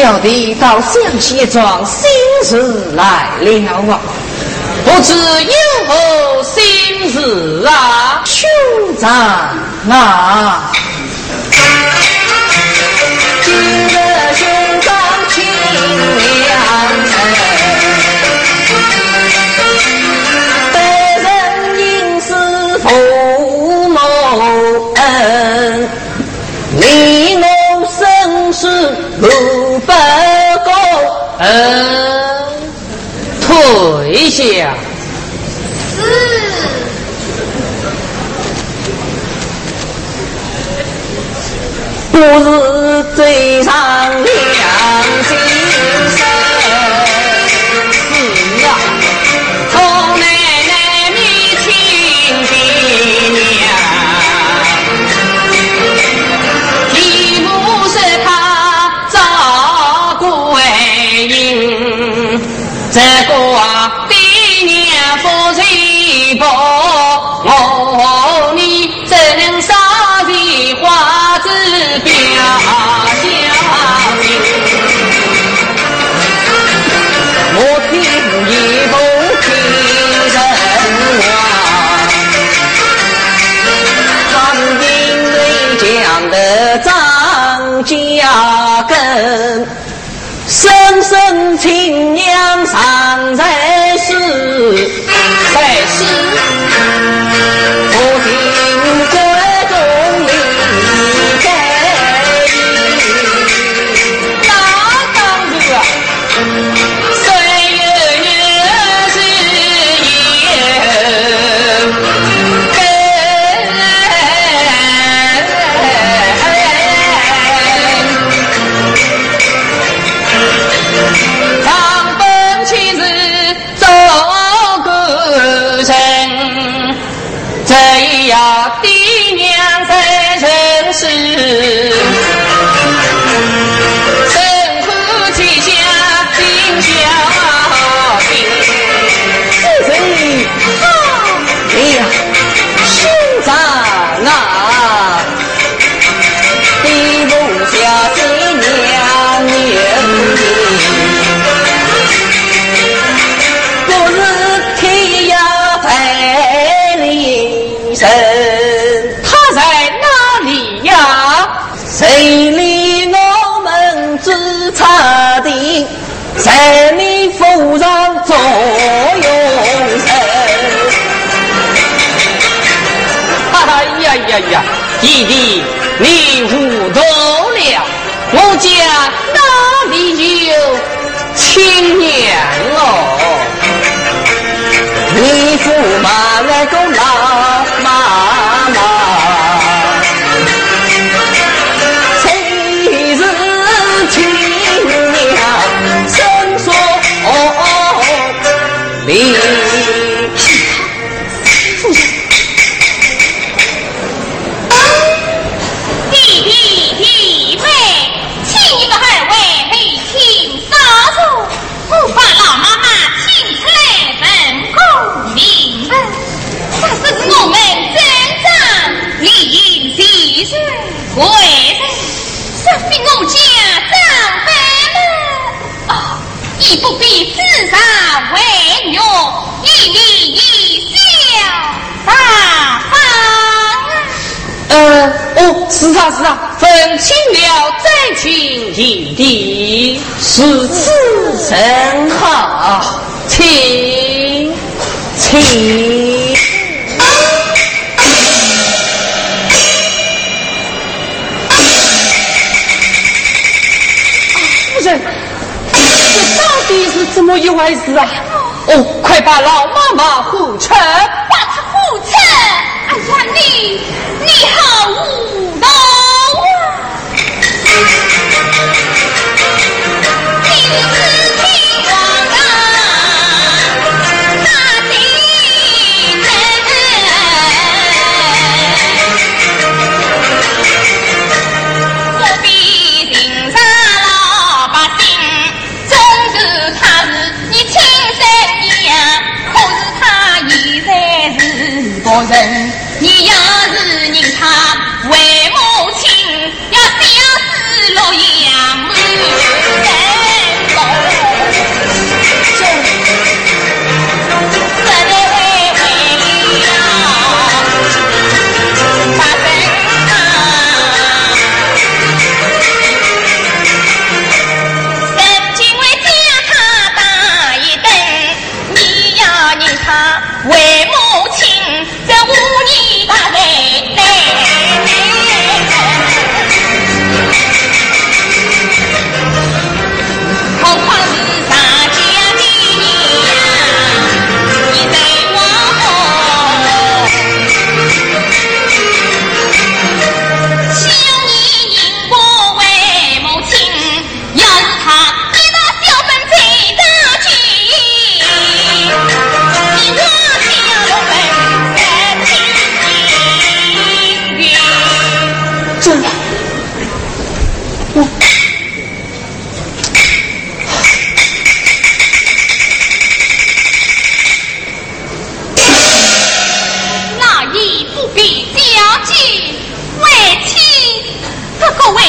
小弟倒想起一桩心事来了啊。不知有何心事啊兄长啊。不是最长哎呀呀呀！弟弟，你糊涂了，我家哪里有亲娘哦？你父妈那个老妈妈。哦，是啊是啊，分清了再情，弟地，是此甚好，请请夫人，这到底是怎么一回事啊？哦，快把老妈妈护持，把她护持。哎呀，你。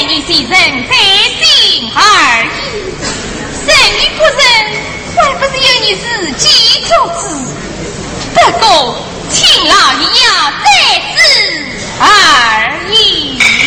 你人在心而已人与不人还不是由你自己做主不过请老爷要再次而已。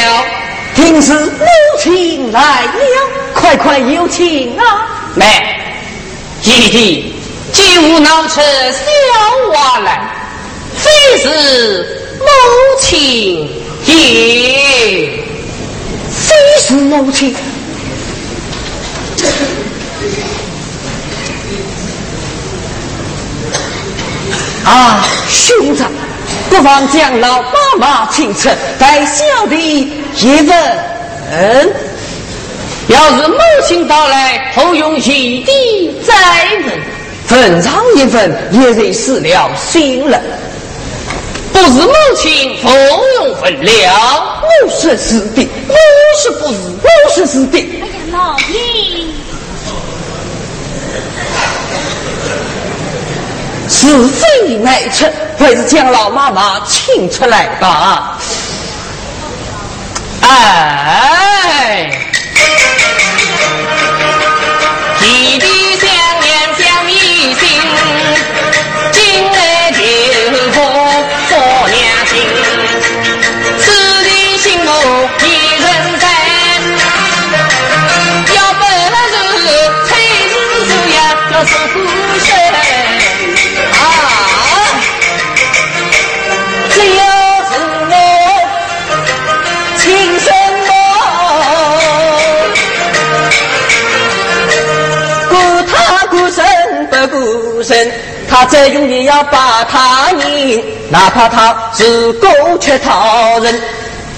了，听是母亲来了，快快有请啊！妹，弟弟，进屋闹出小娃来，非是母亲也，非是母亲。啊，兄长，不妨将老妈妈请出，带小弟一问。要是母亲到来，后用余地再问。坟上一份，也得死了心了。不是母亲不用分了，我说是的，我说不是，我说是的。哎呀，老爷，是非难出，还是将老妈妈请出来吧？哎，弟弟想念想一心，他再用也要把他赢，哪怕他是个吃讨人，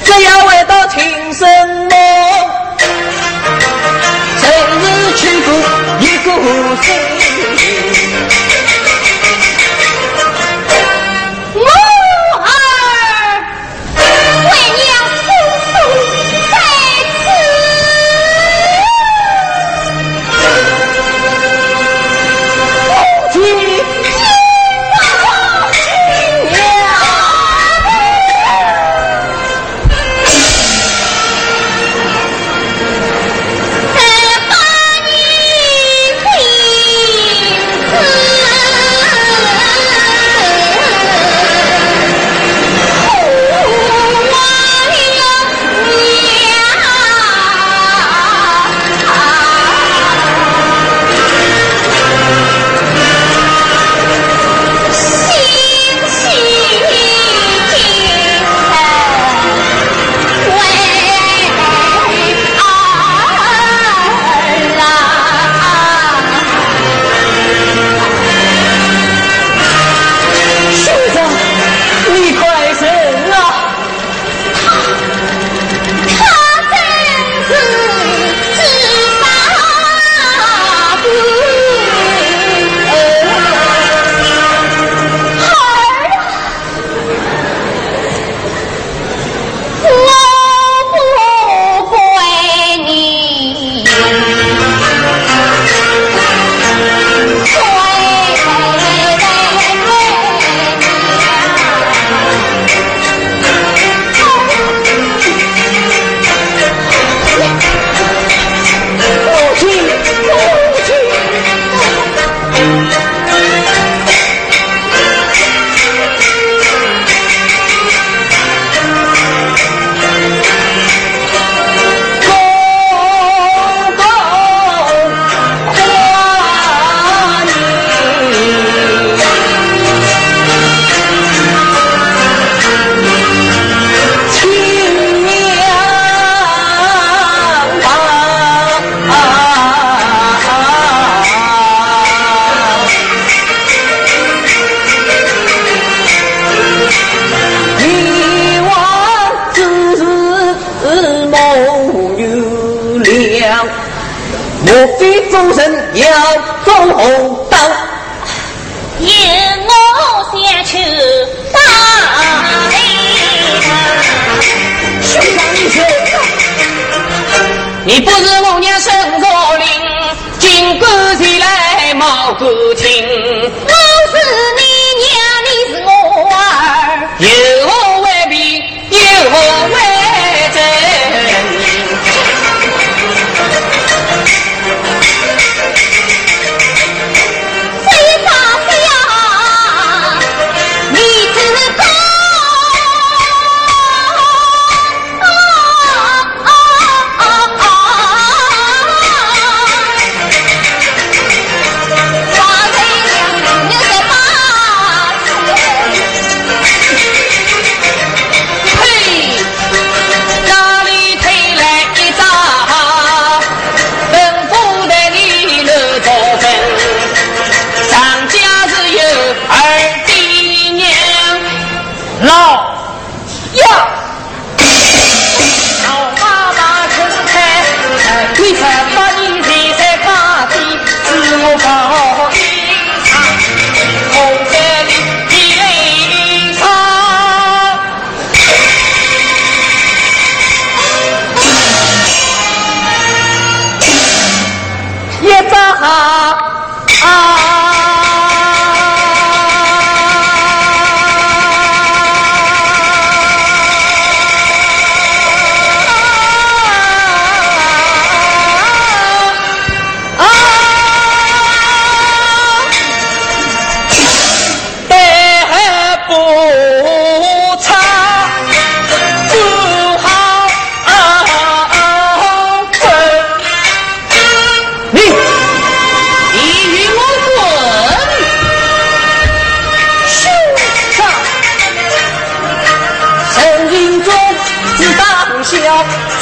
只要为到亲生的，真是去顾一顾心。母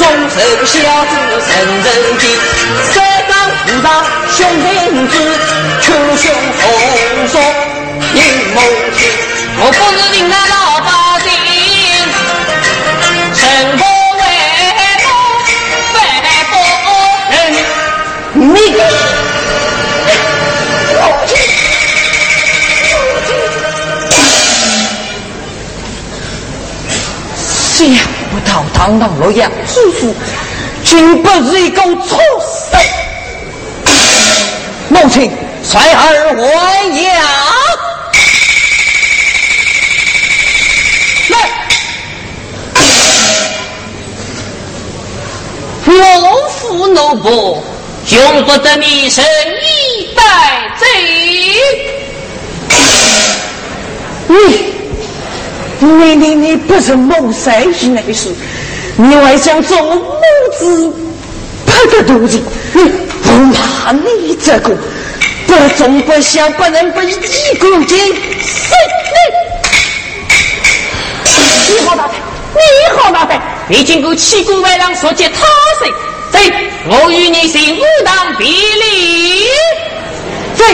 众臣孝子人人敬，三纲五常兄弟子，群雄红松映梦醒。我不是你那老。堂堂洛阳知府，竟不是一个畜生！母亲，率儿还阳。来，我父奴仆，永不得你生以待罪。你，你，你，你不是谋杀内事？你还想做母子拍个肚子？不怕你这个不忠不孝、不能被一个奸死你！你好大胆！你好大胆！你经过七国外郎所见他谁？走，我与你行武当别离。走。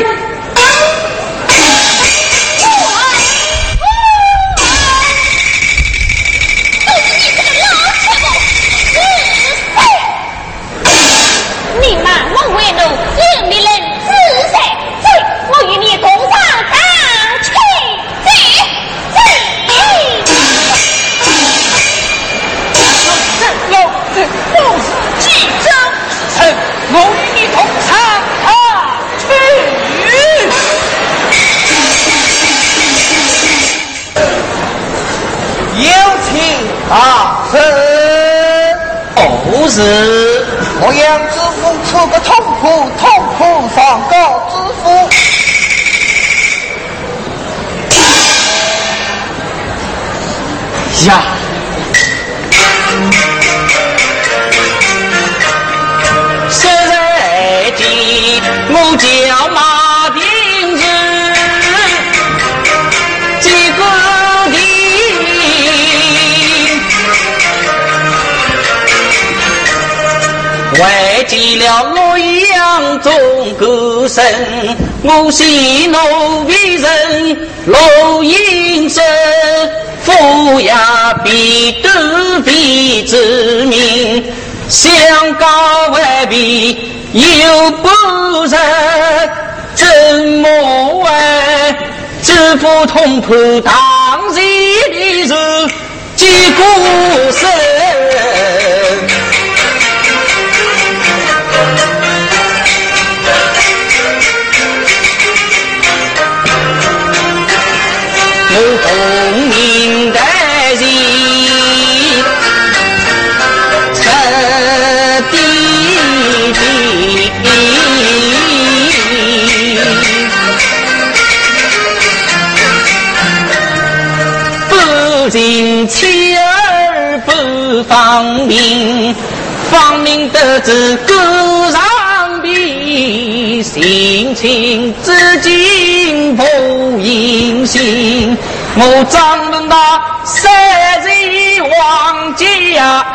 为记了洛阳中歌声，我喜怒为人落英声，富呀必得必之名，相告未必又不仁，怎么为知府同判当日的事记孤身？有功名的人，彻底定。不仅妻儿不方便，方明得知歌上比，心情至今不隐心。我张龙那三日王家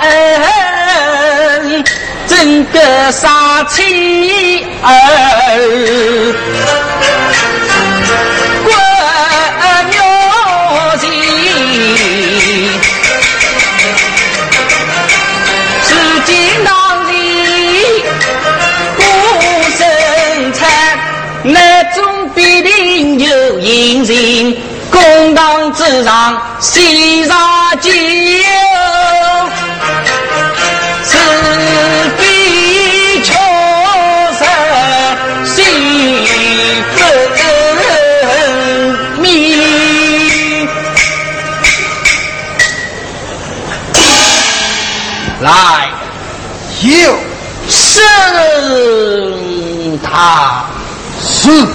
恩，怎个杀妻儿？关鸟情，是今当日孤身残。兵人，堂之上谁杀酒？此地确实谁分明？来，有审他。是。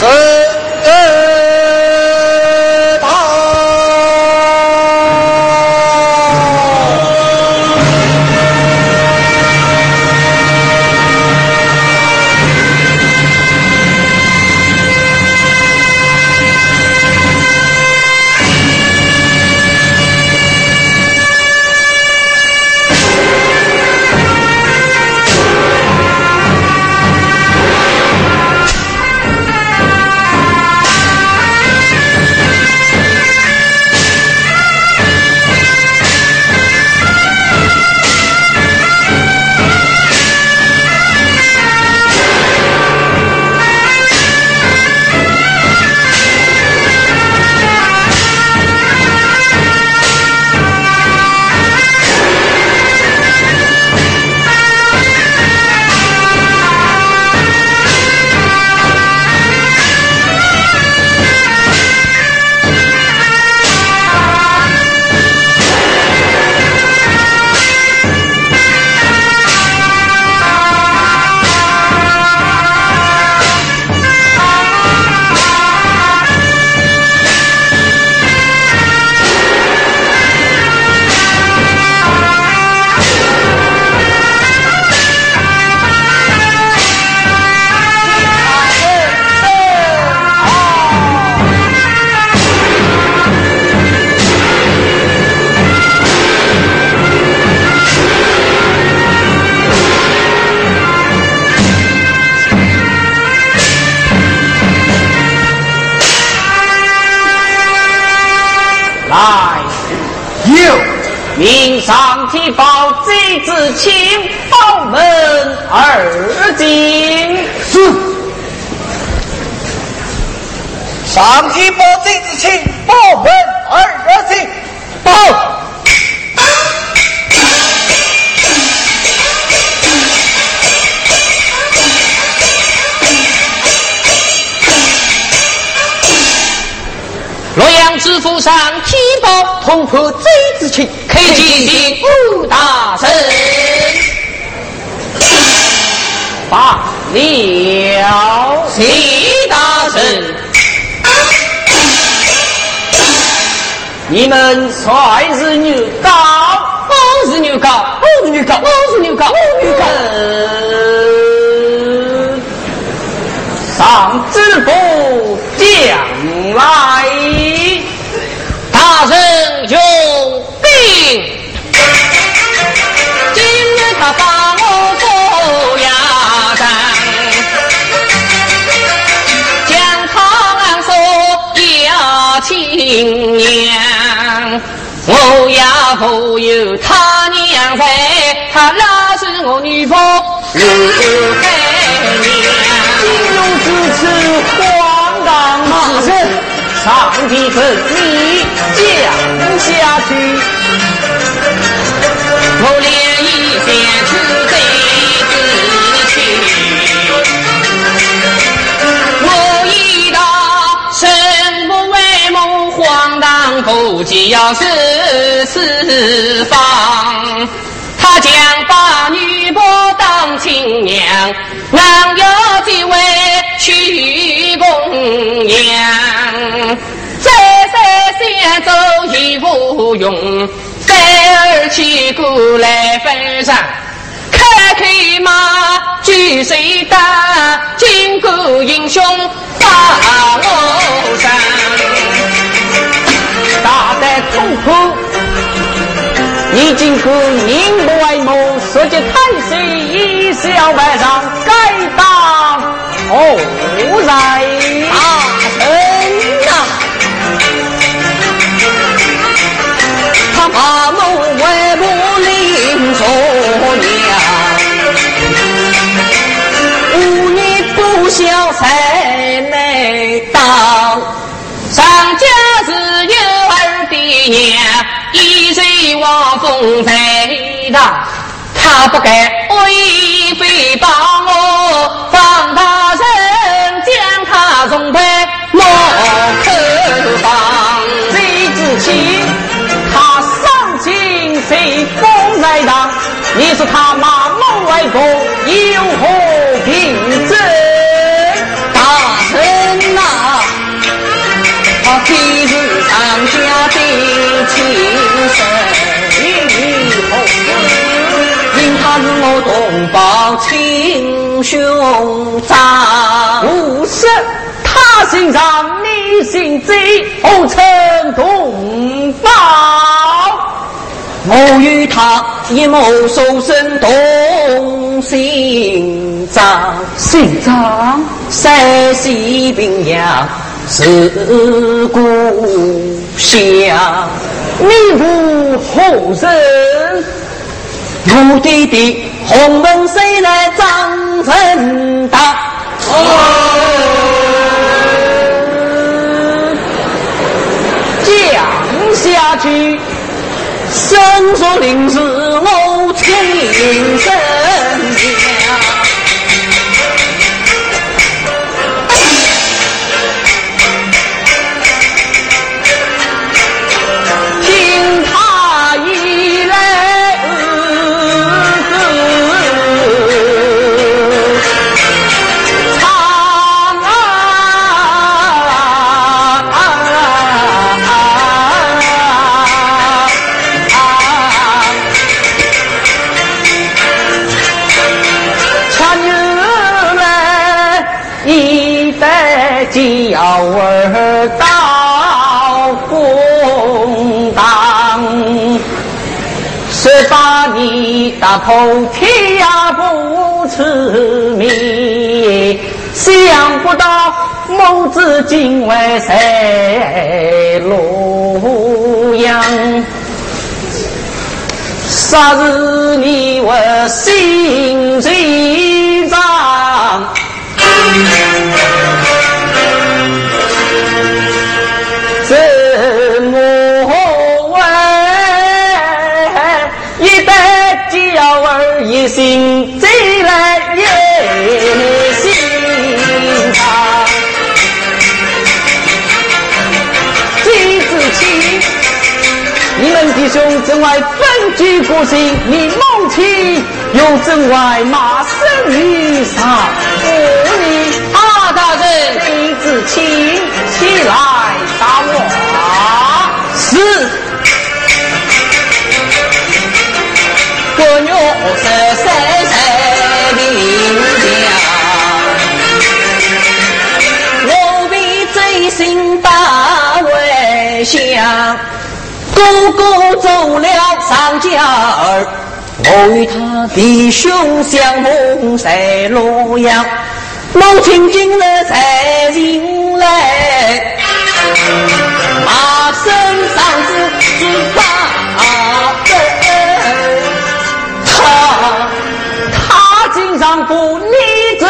是。二进。是。上天报贼之情，报门二进。报。洛阳知府上天报，同破贼之情，可见的武大神罢了，齐大神，你们率是牛高，我是牛高，我是牛高，我是牛高，也负有他娘在，他拉是我女仆刘海娘，金龙之次荒唐马身。上帝分你降下去，我连一边出贼唐不羁要是四方，他将把女婆当亲娘，男有几位娶公娘。再三想走也无用，再而起过来分上，开开马举水打，金戈英雄把我上，大胆痛破。你竟后宁不为谋，舍弃太岁，一笑百上，该当何人？大臣呐、啊，他把我为母临终娘，五年不孝才难当，上。前一醉望风在大，他不该为非把我放大人将他送回我客房，谁知情？他伤京谁风在大？你是他妈梦外公有何？我同胞亲兄长，不是他姓张，你姓贼，后称同胞。我与他一谋收身同姓张，姓张，山西平阳是故乡。你如何人？我弟弟洪门谁来张成大？讲下去，生说令是我亲生一代娇儿到公堂。十八你大头铁呀不吃米，想不到母子今晚在洛阳。啥日你我心最脏？怎么问？一代娇儿一心贼来也心肠。几子亲，你们弟兄怎外分居孤行？你母亲又怎外骂声于上？妇女大大人，几子亲，起来打我！是个月十三岁领奖，我为贼心大为想，哥哥走了上家儿，我与他弟兄相逢在洛阳，母亲今日才进来，马身上子是大人。他他经常不，你怎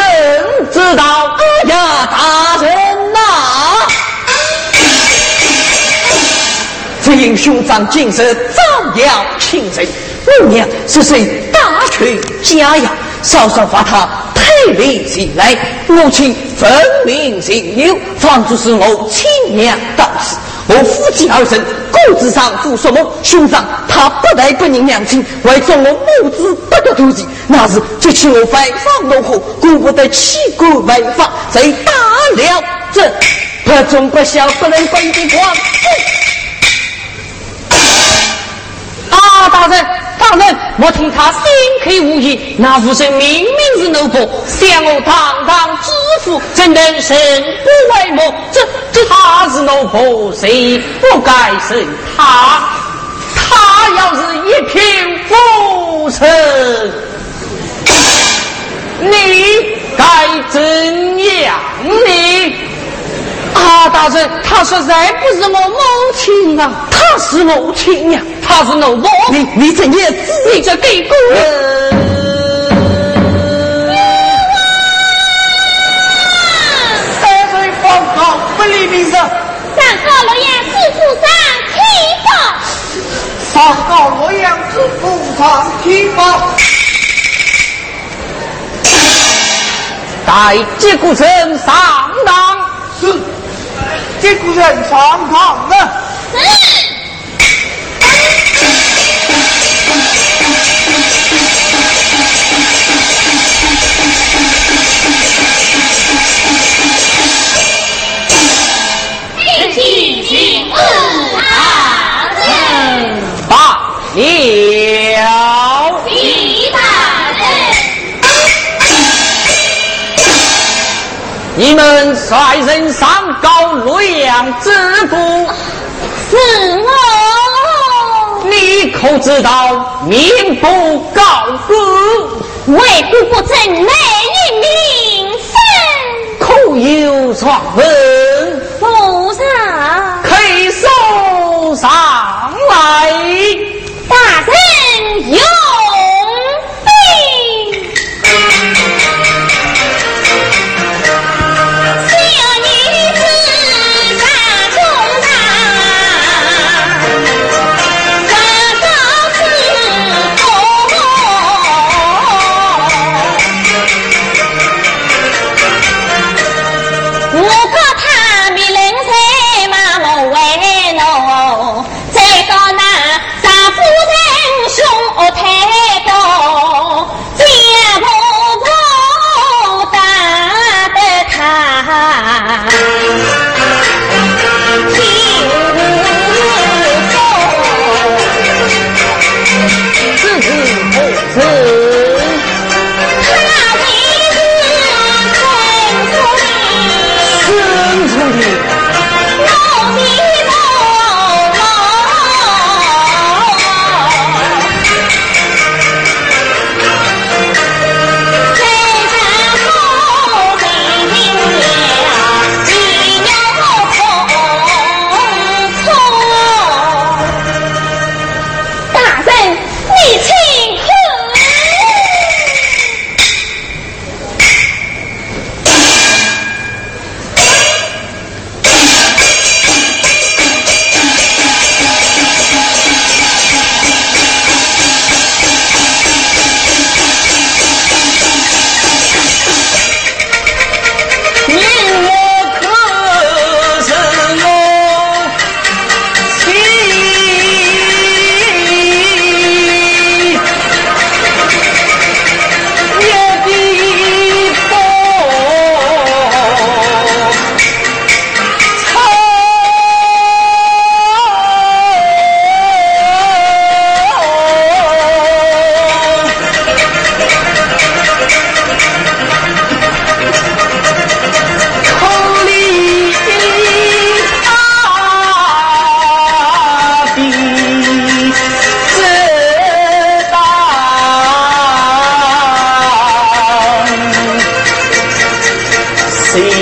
知道？哎呀，大人呐、这英雄长今日早要亲人，母娘是谁大权家养，稍稍把他推离进来，母亲分明心留，房主是我亲娘当事。我夫妻二人骨子上父所谋，兄长他不但不认娘亲，还做我母子不得妒忌。那日就请我外访怒火，顾不得弃国外访，贼打了这不忠不孝不能归的光。啊，大人，大人，我听他心口无疑，那夫人明明是奴仆，想我堂堂知府，怎能生不为谋？这这他是奴仆，谁不该是他？他要是一品夫人，你该怎样？你？他，大人，他实在不是我母亲啊，他是母亲呀、他是奴仆。你你怎也知你这给姑人？三岁方好不立名字。三号洛阳知府上提拔。三号洛阳知府上提拔。带接骨神上当。是。接骨城上堂了。你们率人上告洛阳知府，是我。你可知道民不告国，为国不正内应名声，可有传闻？府上可以送上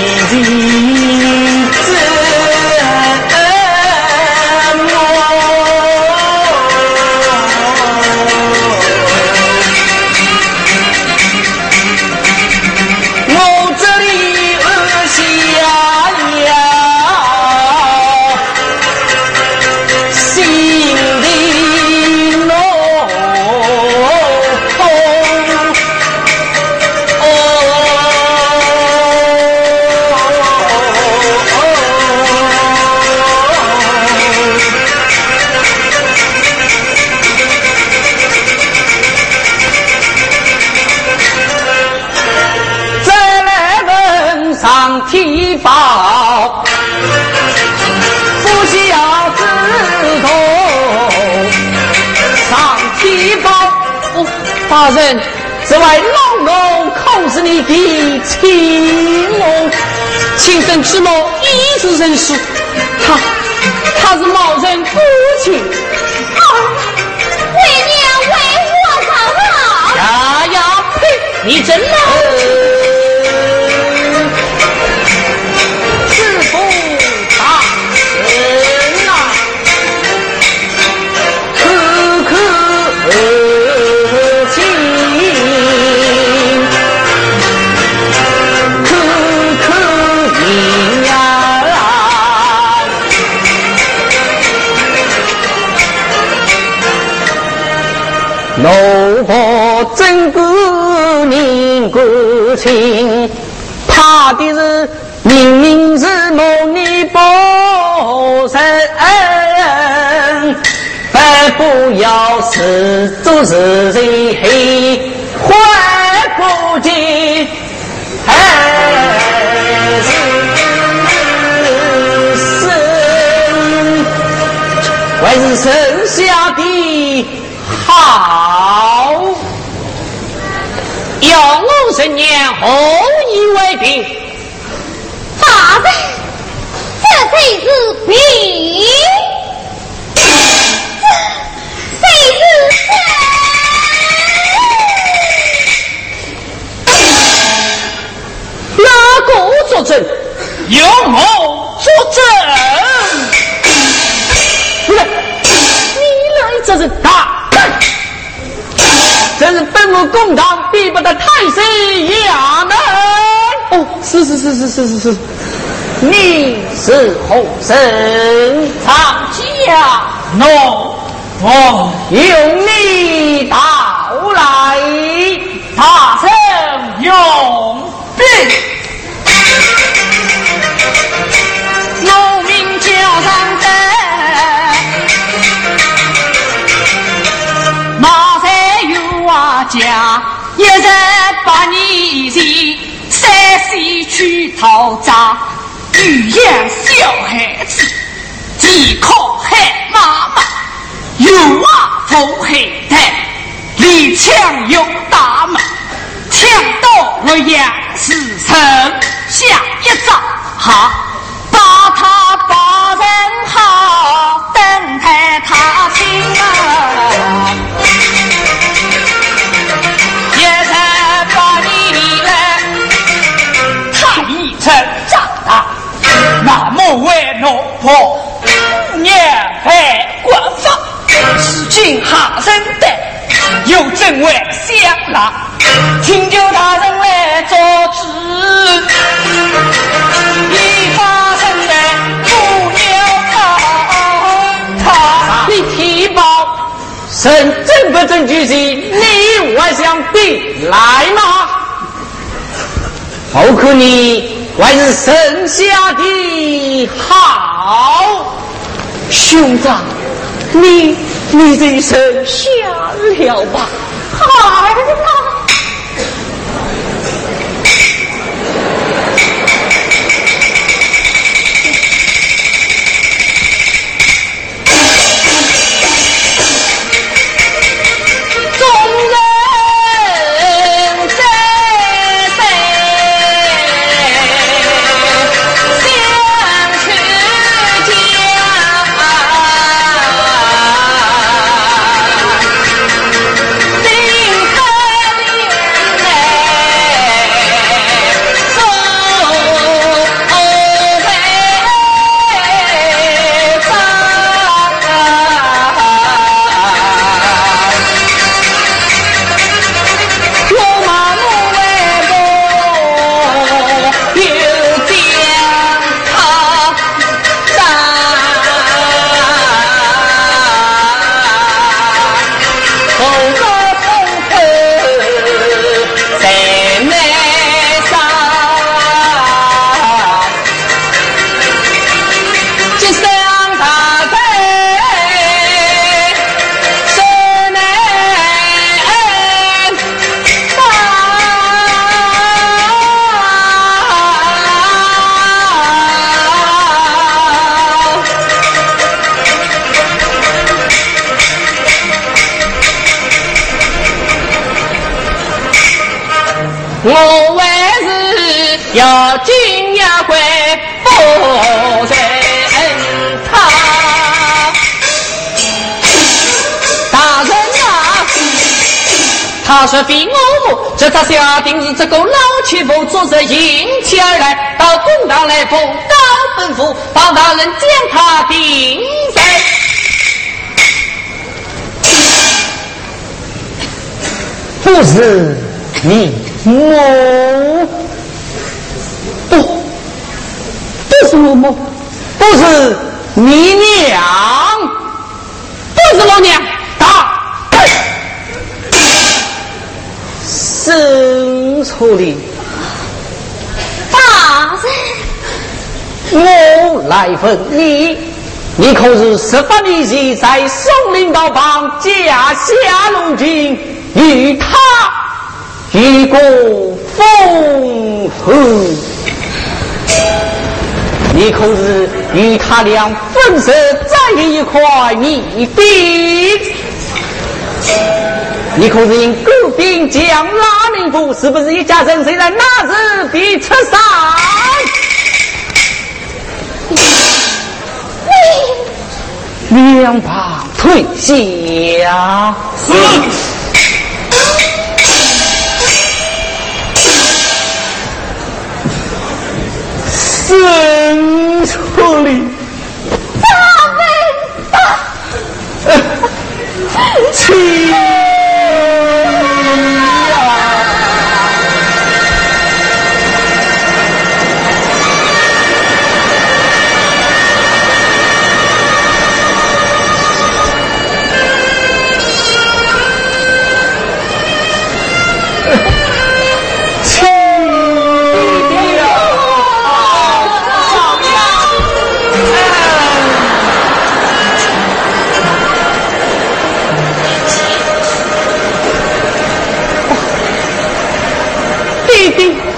人，怒怕真官人过情，怕的是明明是母里不仁，反不要是做自受，黑来不及，还是，还是生下。十年后以为定，大人，这谁是病？哪个作证？有某作证。不是，你来这是大胆！这是本我公堂逼不得太师衙门。哦，是是是是是是是，你是后生长家，no，哦，用你到来，大圣用兵。农民叫上灯，家，一日把你前，三岁去讨债，育养小孩子，既靠害妈妈，又啊扶害他，离墙有大门，抢到洛阳是城下一招哈。把他把人好，等待他亲啊！成长大，那么为老婆年还官方，如今下生的又正为相郎，请求大人来做主。一发生的不要他，你提报神真不真居心？你还想比来吗？好可你还是剩下的好，兄长，你你这一生下了吧？孩儿！非我母，这他下定是这个老七婆做着迎起而来，到公堂来奉告吩咐，帮大人将他定罪。不是你母，不，不是我母，不是你娘，不是老娘，打！生出的。大人，我来问你，你可是十八年前在松林道旁架下龙井，与他一过风后？你可是与他俩分手在一块泥地？你可是因狗兵将拉民夫？是不是一家人？虽然那日必出山？两旁退下。生出里，咱们亲。Casey.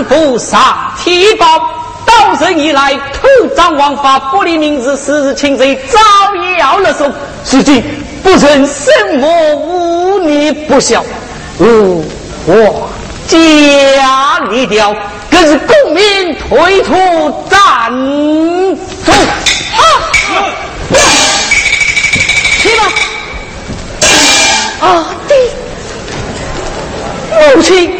阳知府上天宝，到任以来土葬王法，不离明日，时日擒贼，招摇勒索，如今不曾什么忤逆不孝，吾我家立掉。更是公民推出战中，啊！去吧！啊，弟，母亲，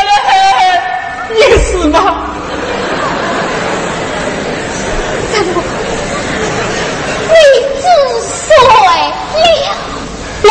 也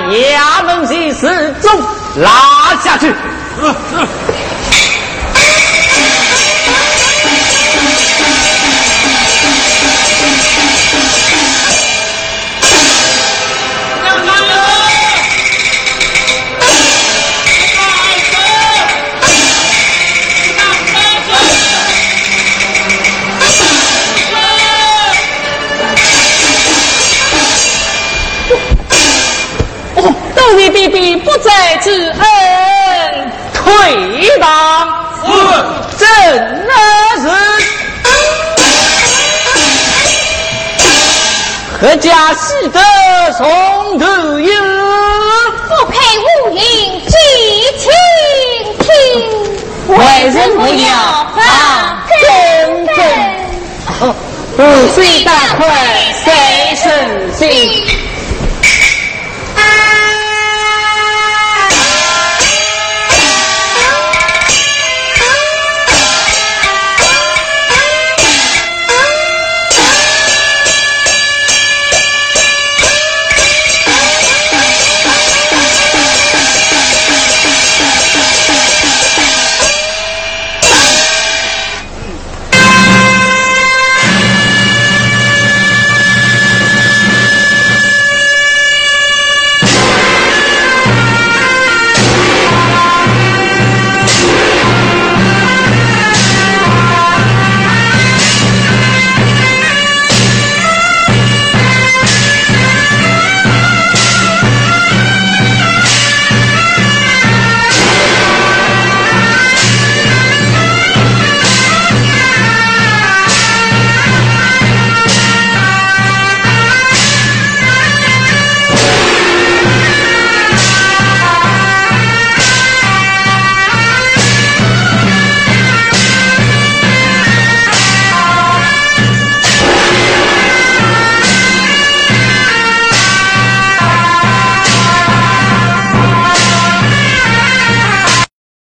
衙门去示众，拉下去。何家喜得从头有，不配无影记清听。为人不要把根根。五岁大快谁胜心？